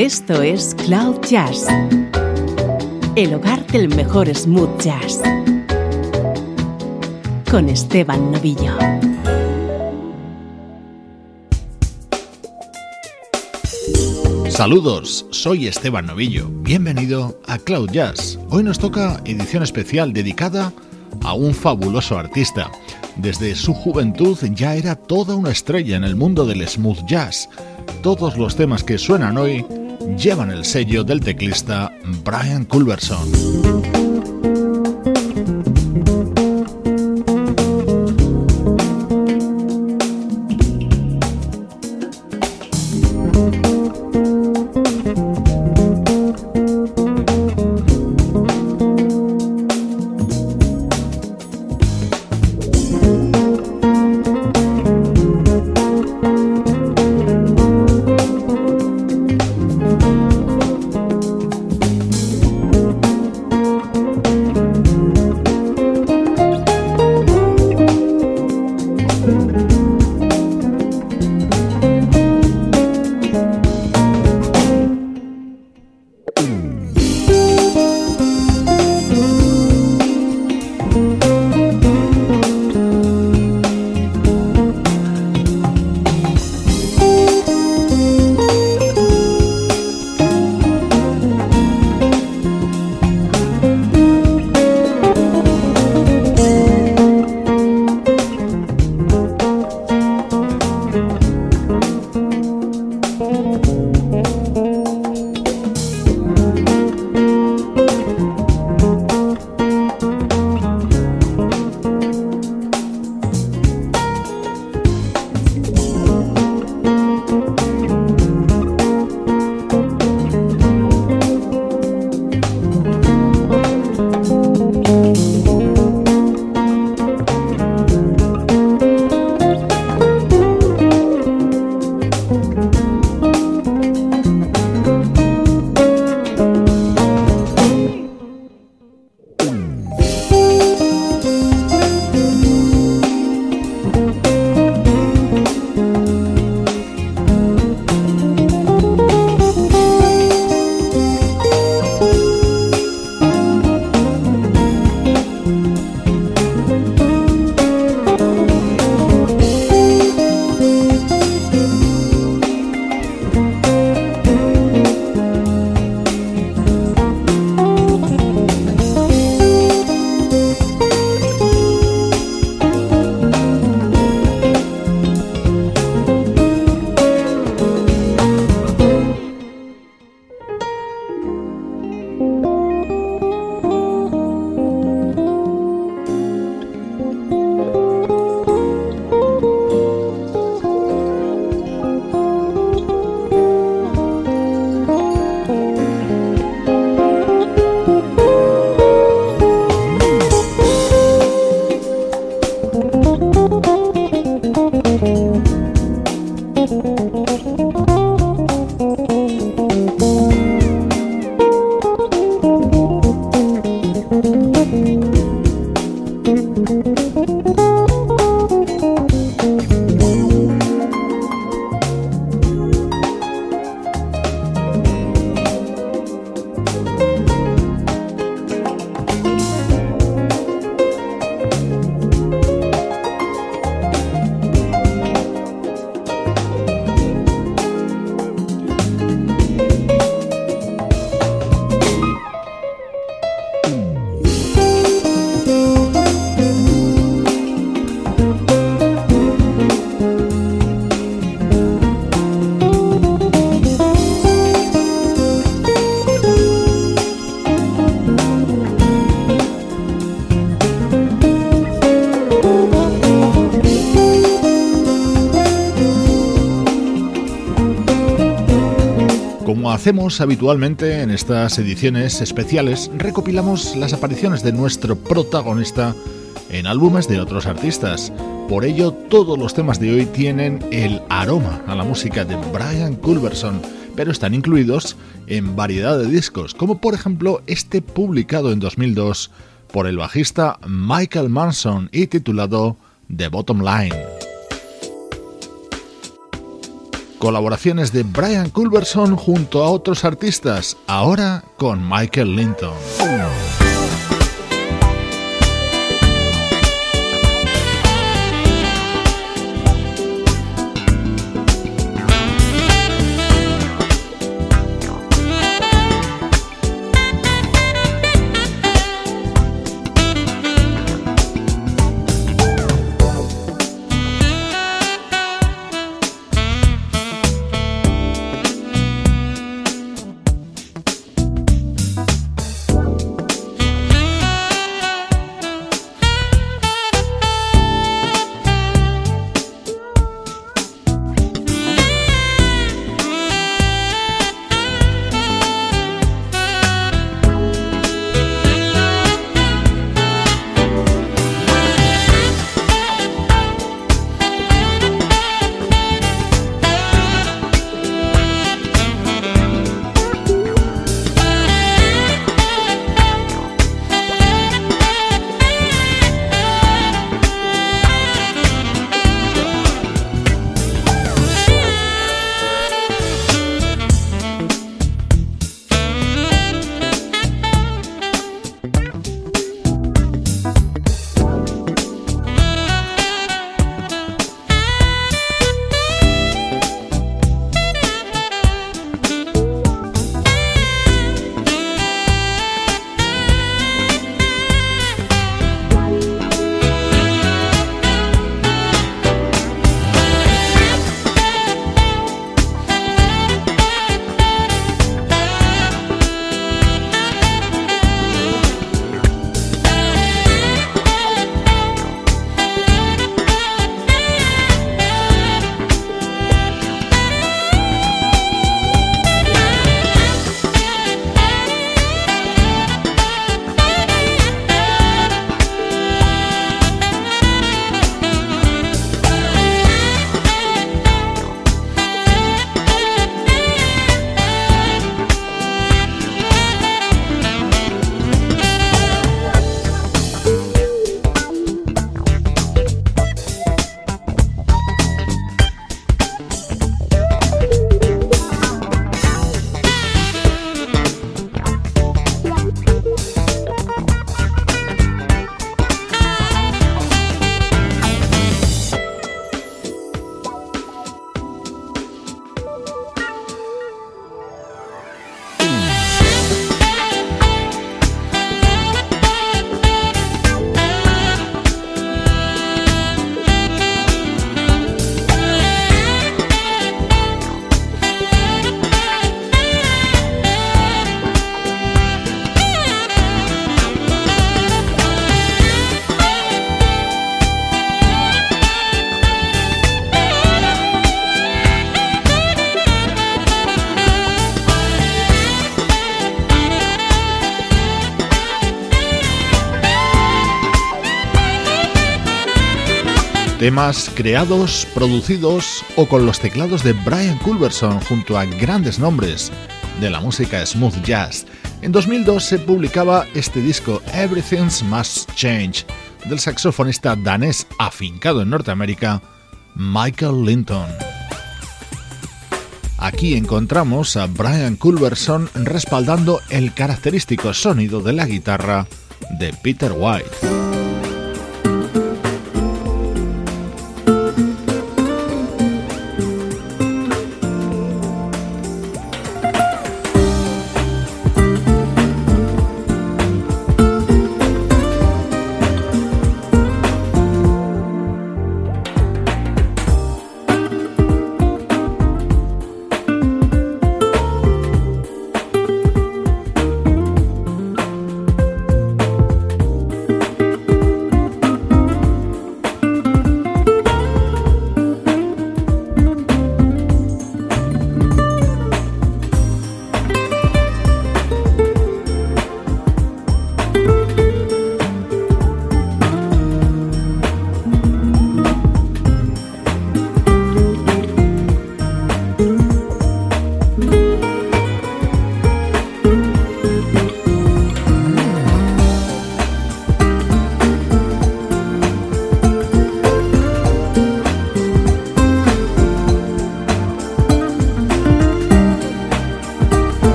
Esto es Cloud Jazz, el hogar del mejor smooth jazz, con Esteban Novillo. Saludos, soy Esteban Novillo. Bienvenido a Cloud Jazz. Hoy nos toca edición especial dedicada a un fabuloso artista. Desde su juventud ya era toda una estrella en el mundo del smooth jazz. Todos los temas que suenan hoy llevan el sello del teclista Brian Culberson. Hacemos habitualmente en estas ediciones especiales, recopilamos las apariciones de nuestro protagonista en álbumes de otros artistas. Por ello, todos los temas de hoy tienen el aroma a la música de Brian Culberson, pero están incluidos en variedad de discos, como por ejemplo este publicado en 2002 por el bajista Michael Manson y titulado The Bottom Line. Colaboraciones de Brian Culberson junto a otros artistas, ahora con Michael Linton. Temas creados, producidos o con los teclados de Brian Culberson junto a grandes nombres de la música smooth jazz. En 2002 se publicaba este disco Everything's Must Change del saxofonista danés afincado en Norteamérica, Michael Linton. Aquí encontramos a Brian Culberson respaldando el característico sonido de la guitarra de Peter White.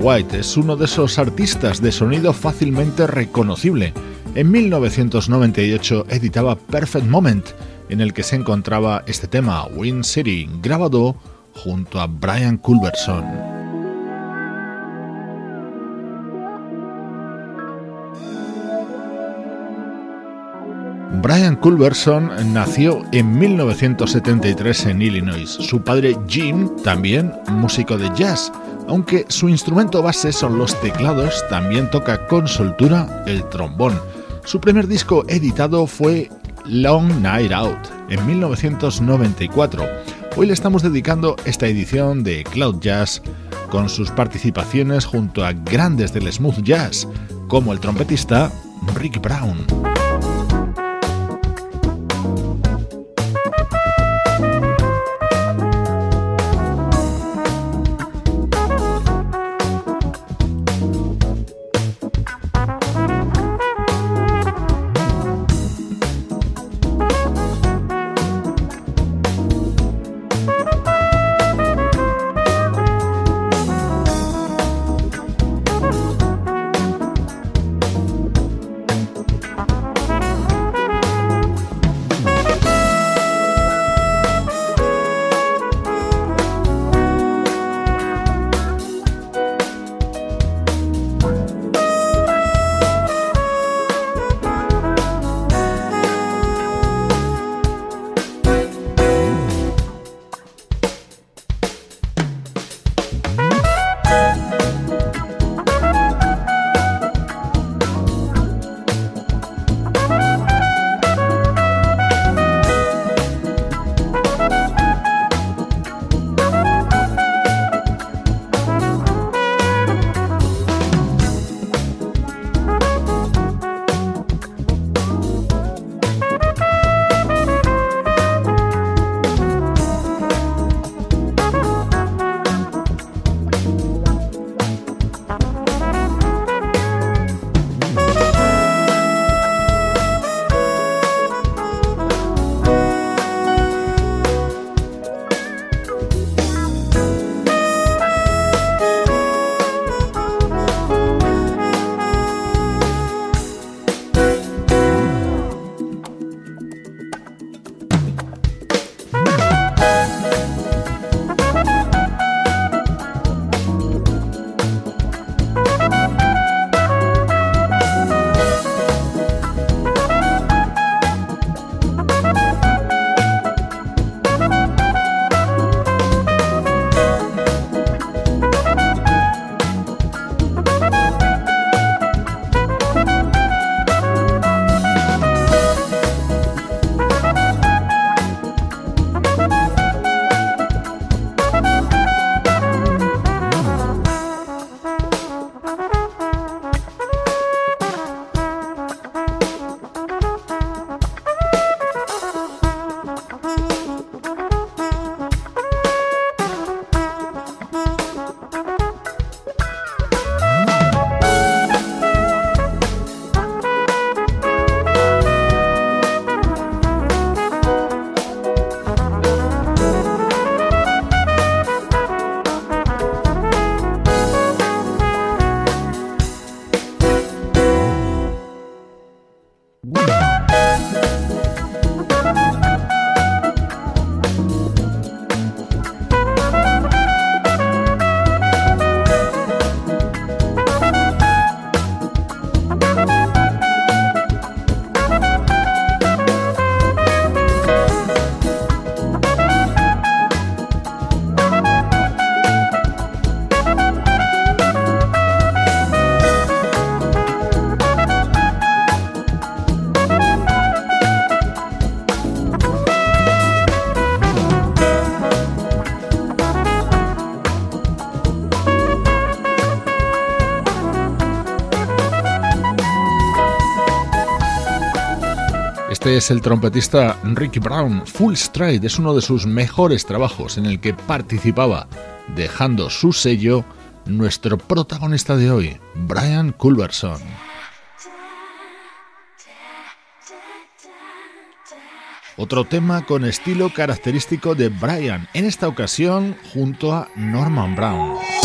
White es uno de esos artistas de sonido fácilmente reconocible. En 1998 editaba Perfect Moment, en el que se encontraba este tema, Wind City, grabado junto a Brian Culberson. Brian Culberson nació en 1973 en Illinois. Su padre Jim, también músico de jazz, aunque su instrumento base son los teclados, también toca con soltura el trombón. Su primer disco editado fue Long Night Out en 1994. Hoy le estamos dedicando esta edición de Cloud Jazz con sus participaciones junto a grandes del smooth jazz, como el trompetista Rick Brown. Es el trompetista Ricky Brown. Full Stride es uno de sus mejores trabajos en el que participaba, dejando su sello, nuestro protagonista de hoy, Brian Culberson. Otro tema con estilo característico de Brian, en esta ocasión junto a Norman Brown.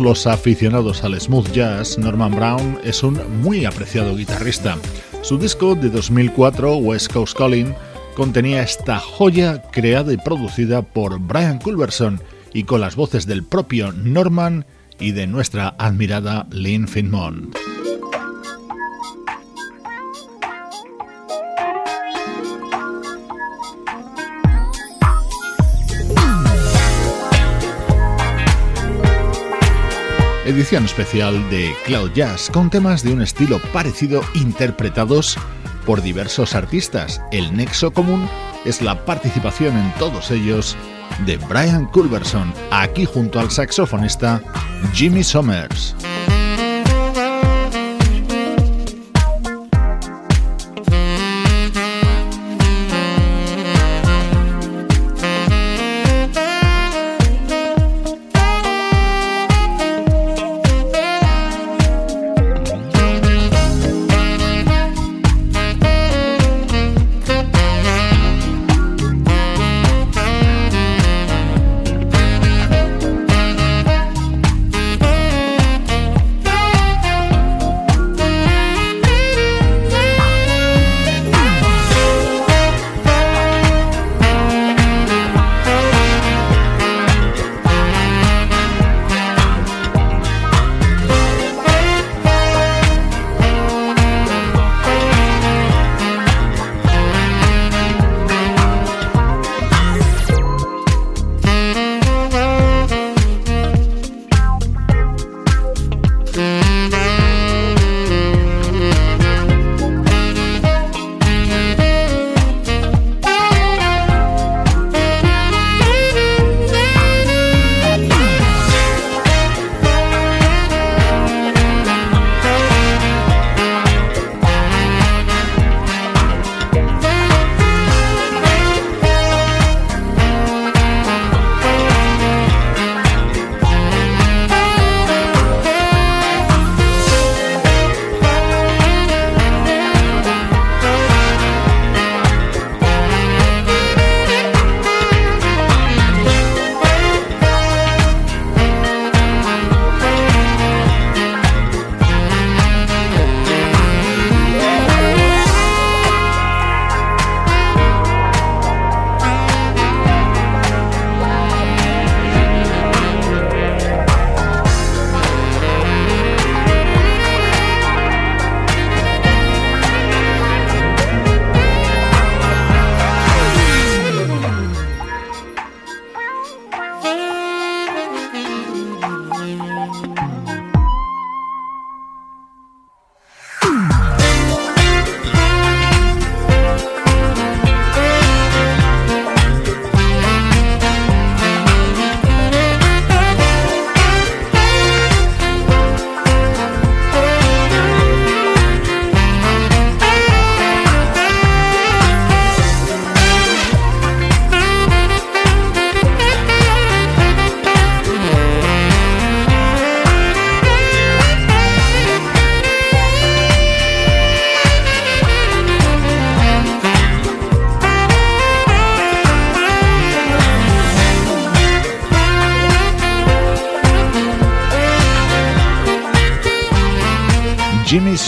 Los aficionados al smooth jazz, Norman Brown es un muy apreciado guitarrista. Su disco de 2004, West Coast Calling, contenía esta joya creada y producida por Brian Culberson y con las voces del propio Norman y de nuestra admirada Lynn Finmont. Edición especial de Cloud Jazz con temas de un estilo parecido interpretados por diversos artistas. El nexo común es la participación en todos ellos de Brian Culberson, aquí junto al saxofonista Jimmy Summers.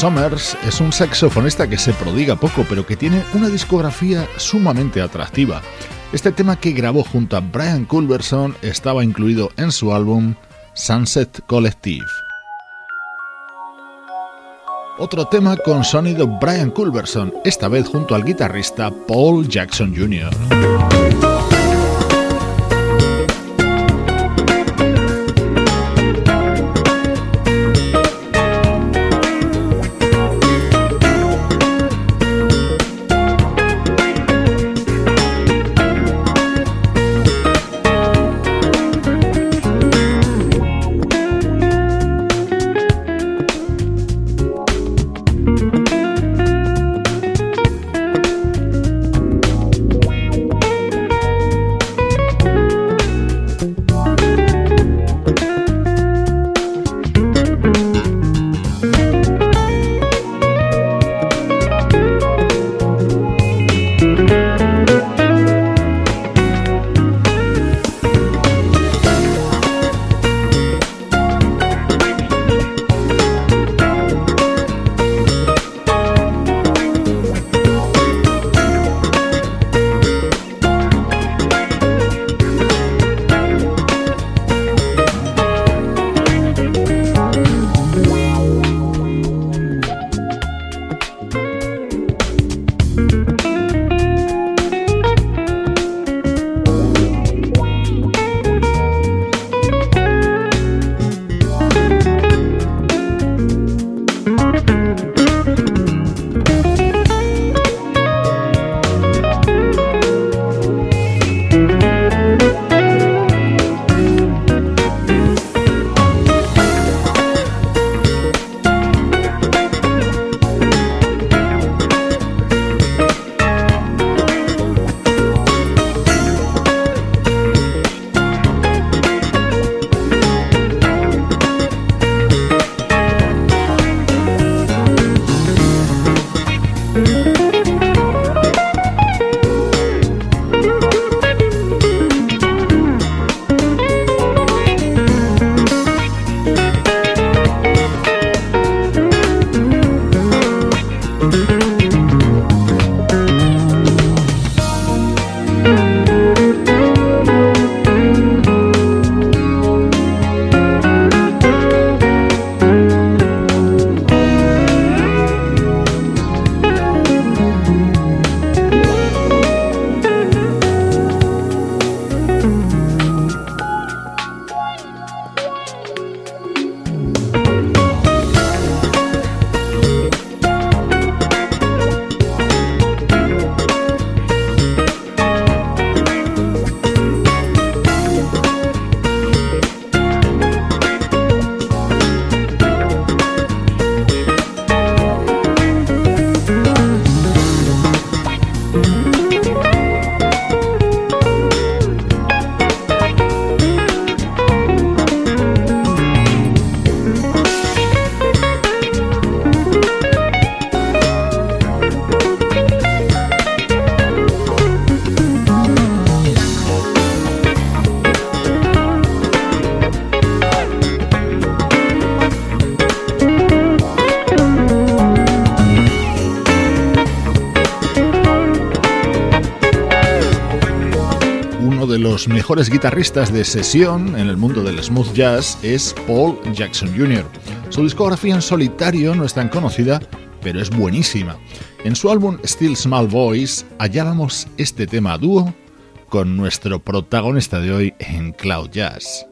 Summers es un saxofonista que se prodiga poco, pero que tiene una discografía sumamente atractiva. Este tema que grabó junto a Brian Culberson estaba incluido en su álbum Sunset Collective. Otro tema con sonido Brian Culberson, esta vez junto al guitarrista Paul Jackson Jr. mejores guitarristas de sesión en el mundo del smooth jazz es Paul Jackson Jr. Su discografía en solitario no es tan conocida, pero es buenísima. En su álbum Still Small Voice hallábamos este tema dúo con nuestro protagonista de hoy en Cloud Jazz.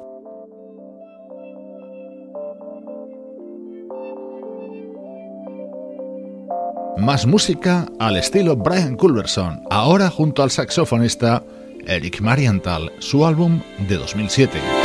Más música al estilo Brian Culverson, ahora junto al saxofonista Eric Marienthal, su álbum de 2007.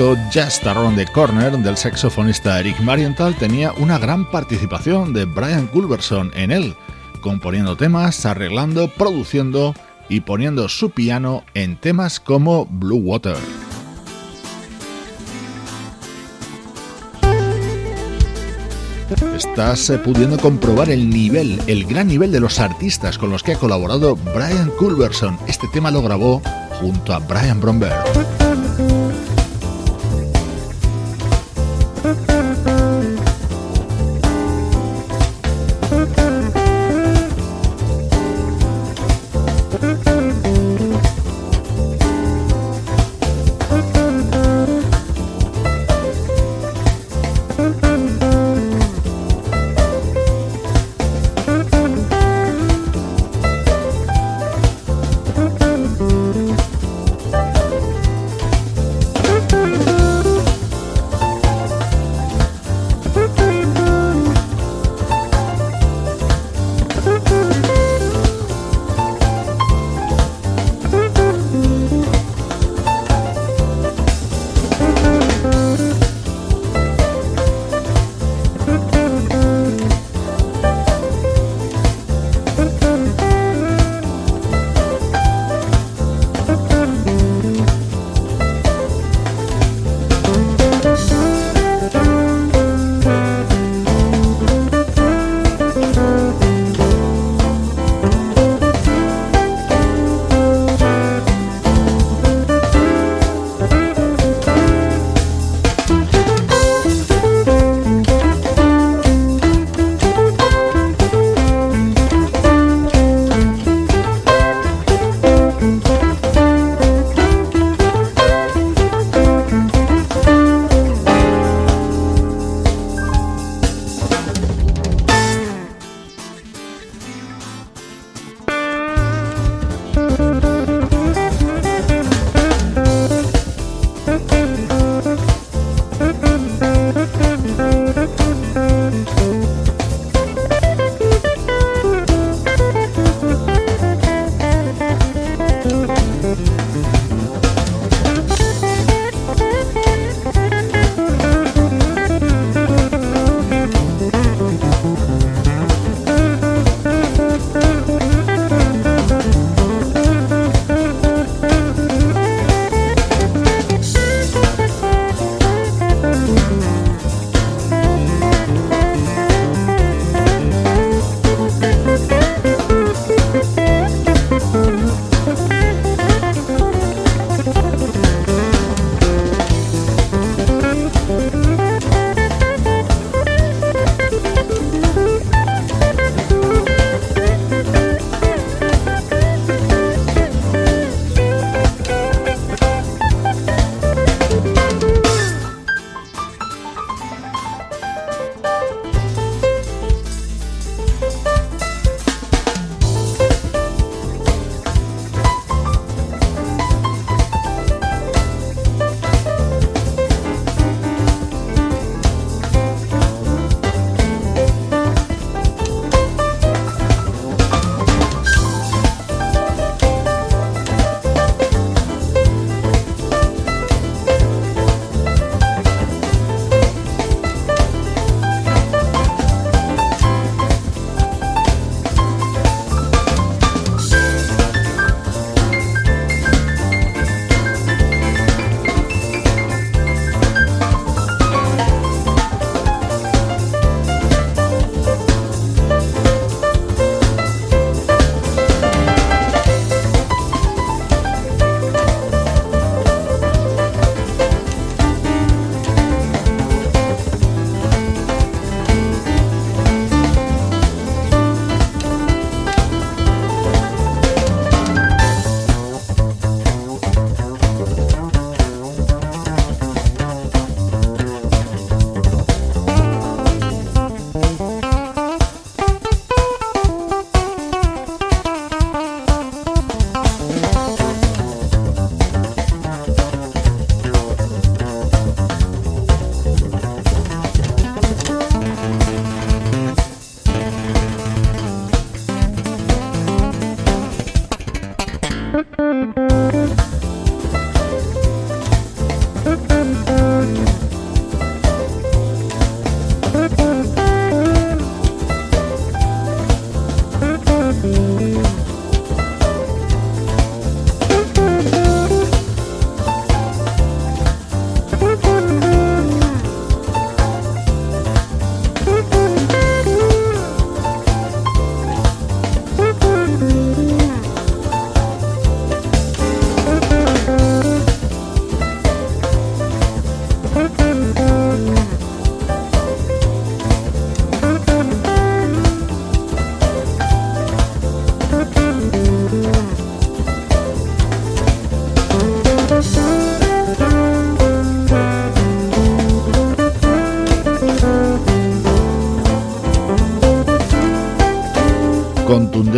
Disco Just Around the Corner del saxofonista Eric Marienthal tenía una gran participación de Brian Culverson en él, componiendo temas, arreglando, produciendo y poniendo su piano en temas como Blue Water. Estás pudiendo comprobar el nivel, el gran nivel de los artistas con los que ha colaborado Brian Culverson. Este tema lo grabó junto a Brian Bromberg.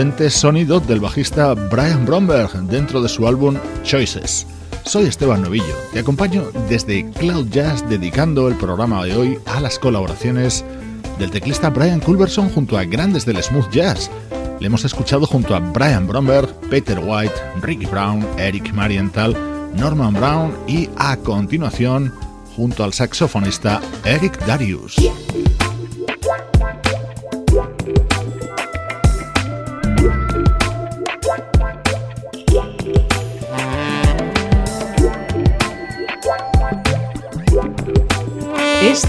Contundente sonido del bajista Brian Bromberg dentro de su álbum Choices. Soy Esteban Novillo, te acompaño desde Cloud Jazz dedicando el programa de hoy a las colaboraciones del teclista Brian Culberson junto a grandes del smooth jazz. Le hemos escuchado junto a Brian Bromberg, Peter White, Ricky Brown, Eric Marienthal, Norman Brown y a continuación junto al saxofonista Eric Darius.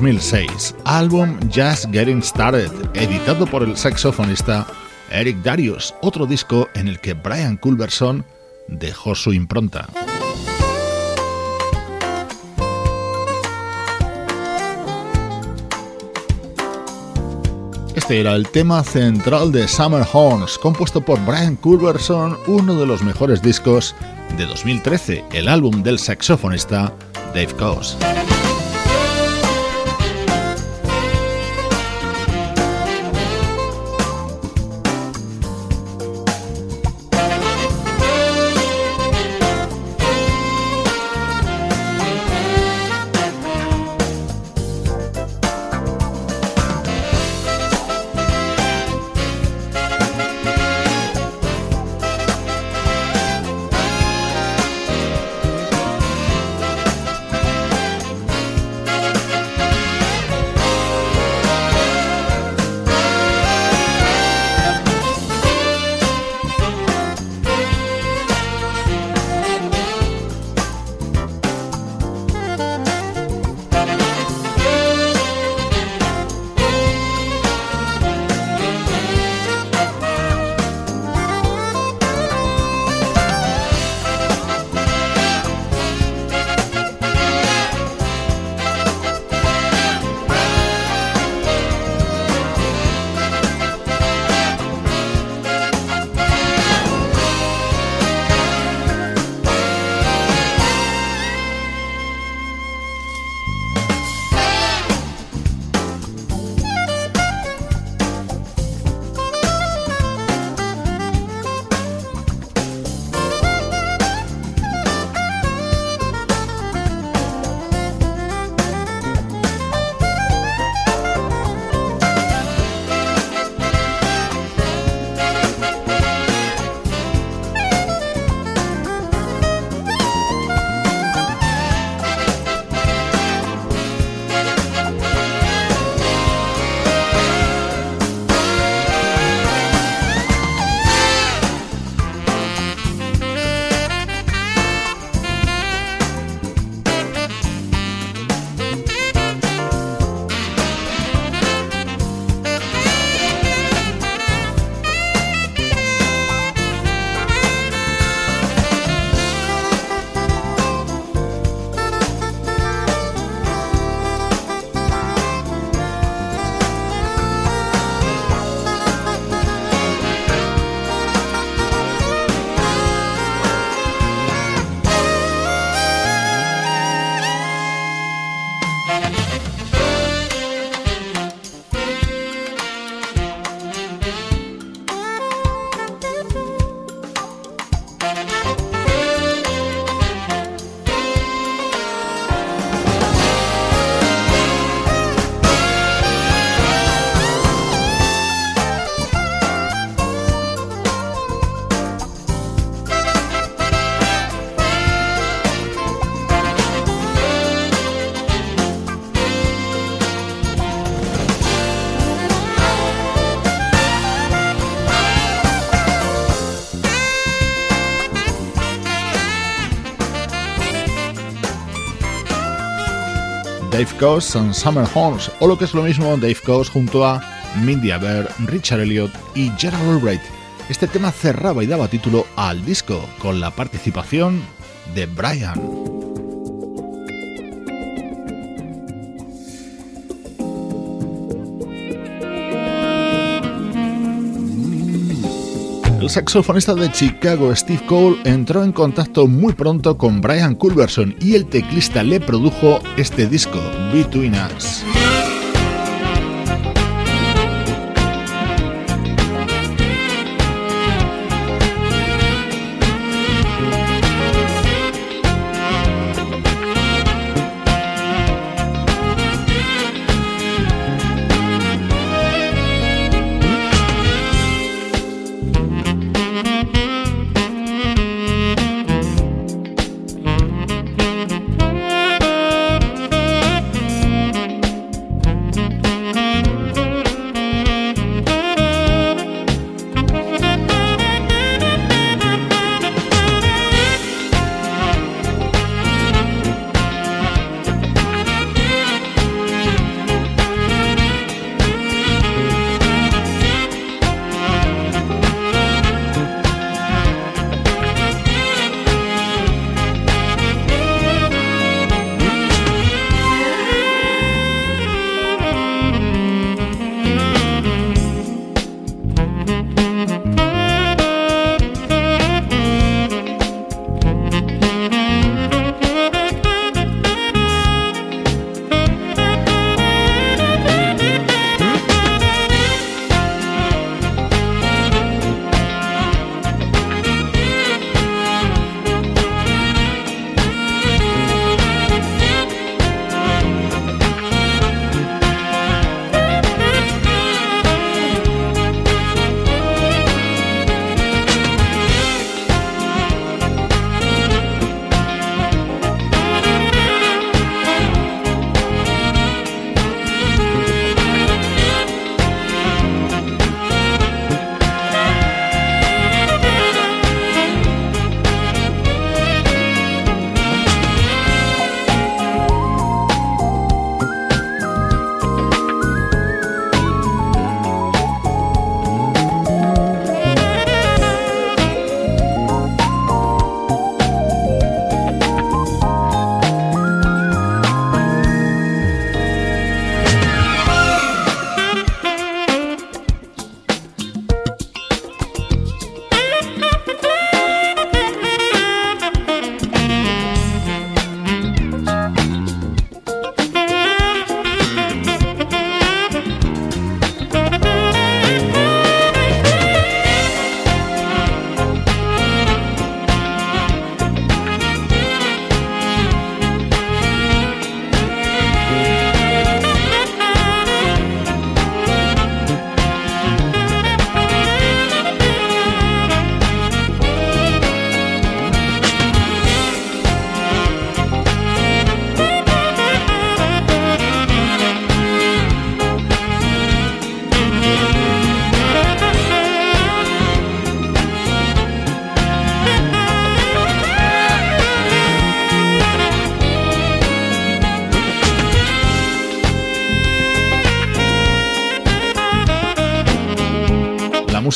2006, álbum Just Getting Started, editado por el saxofonista Eric Darius, otro disco en el que Brian Culberson dejó su impronta. Este era el tema central de Summer Horns, compuesto por Brian Culberson, uno de los mejores discos de 2013, el álbum del saxofonista Dave Coase. Dave Coase and Summer Horns, o lo que es lo mismo Dave Coase junto a Mindy Aber, Richard Elliot y Gerald Albright. Este tema cerraba y daba título al disco, con la participación de Brian. Saxofonista de Chicago Steve Cole entró en contacto muy pronto con Brian Culberson y el teclista le produjo este disco, Between Us.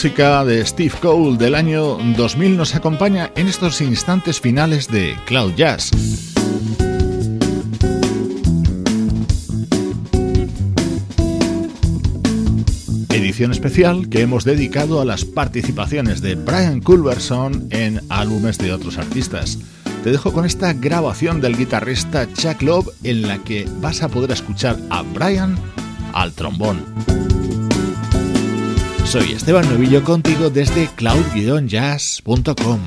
Música de Steve Cole del año 2000 nos acompaña en estos instantes finales de Cloud Jazz. Edición especial que hemos dedicado a las participaciones de Brian Culberson en álbumes de otros artistas. Te dejo con esta grabación del guitarrista Chuck Love en la que vas a poder escuchar a Brian al trombón. Soy Esteban Novillo contigo desde cloud-jazz.com.